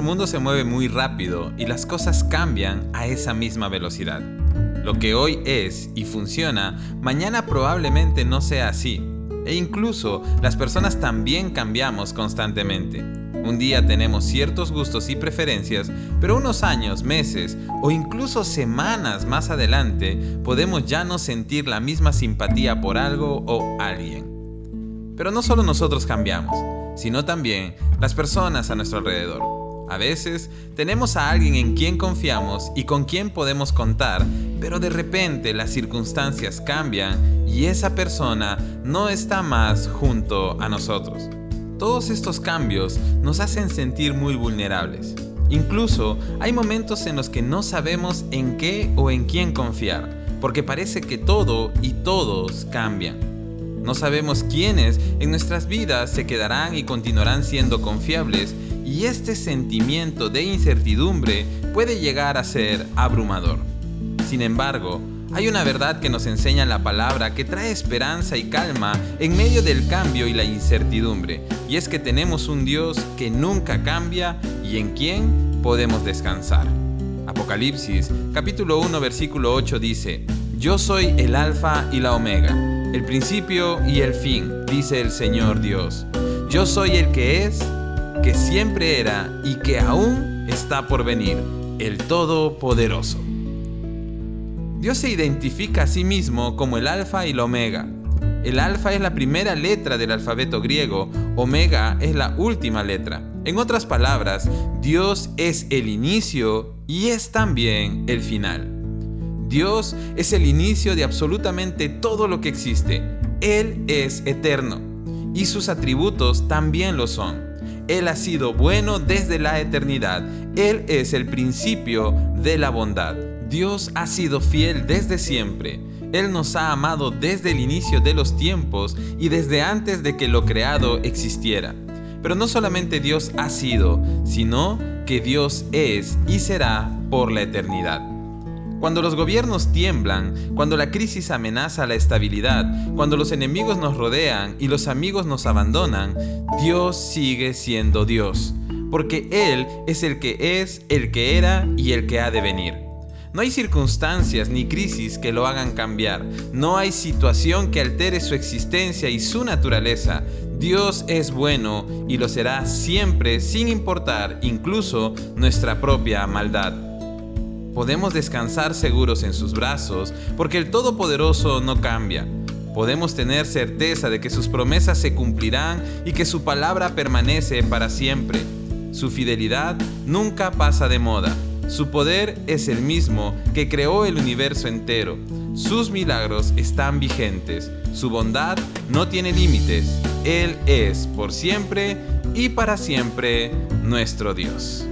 mundo se mueve muy rápido y las cosas cambian a esa misma velocidad. Lo que hoy es y funciona, mañana probablemente no sea así. E incluso las personas también cambiamos constantemente. Un día tenemos ciertos gustos y preferencias, pero unos años, meses o incluso semanas más adelante podemos ya no sentir la misma simpatía por algo o alguien. Pero no solo nosotros cambiamos, sino también las personas a nuestro alrededor. A veces tenemos a alguien en quien confiamos y con quien podemos contar, pero de repente las circunstancias cambian y esa persona no está más junto a nosotros. Todos estos cambios nos hacen sentir muy vulnerables. Incluso hay momentos en los que no sabemos en qué o en quién confiar, porque parece que todo y todos cambian. No sabemos quiénes en nuestras vidas se quedarán y continuarán siendo confiables y este sentimiento de incertidumbre puede llegar a ser abrumador. Sin embargo, hay una verdad que nos enseña la palabra que trae esperanza y calma en medio del cambio y la incertidumbre, y es que tenemos un Dios que nunca cambia y en quien podemos descansar. Apocalipsis capítulo 1 versículo 8 dice, Yo soy el alfa y la omega, el principio y el fin, dice el Señor Dios. Yo soy el que es, que siempre era y que aún está por venir, el Todopoderoso. Dios se identifica a sí mismo como el alfa y la omega. El alfa es la primera letra del alfabeto griego, omega es la última letra. En otras palabras, Dios es el inicio y es también el final. Dios es el inicio de absolutamente todo lo que existe. Él es eterno y sus atributos también lo son. Él ha sido bueno desde la eternidad. Él es el principio de la bondad. Dios ha sido fiel desde siempre. Él nos ha amado desde el inicio de los tiempos y desde antes de que lo creado existiera. Pero no solamente Dios ha sido, sino que Dios es y será por la eternidad. Cuando los gobiernos tiemblan, cuando la crisis amenaza la estabilidad, cuando los enemigos nos rodean y los amigos nos abandonan, Dios sigue siendo Dios, porque Él es el que es, el que era y el que ha de venir. No hay circunstancias ni crisis que lo hagan cambiar. No hay situación que altere su existencia y su naturaleza. Dios es bueno y lo será siempre sin importar incluso nuestra propia maldad. Podemos descansar seguros en sus brazos porque el Todopoderoso no cambia. Podemos tener certeza de que sus promesas se cumplirán y que su palabra permanece para siempre. Su fidelidad nunca pasa de moda. Su poder es el mismo que creó el universo entero. Sus milagros están vigentes. Su bondad no tiene límites. Él es por siempre y para siempre nuestro Dios.